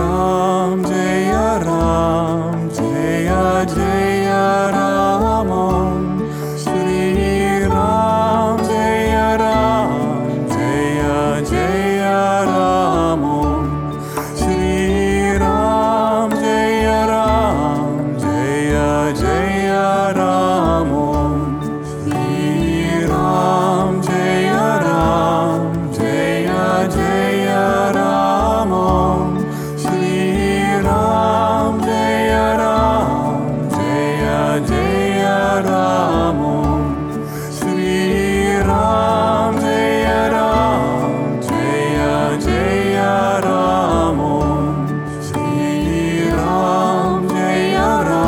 now.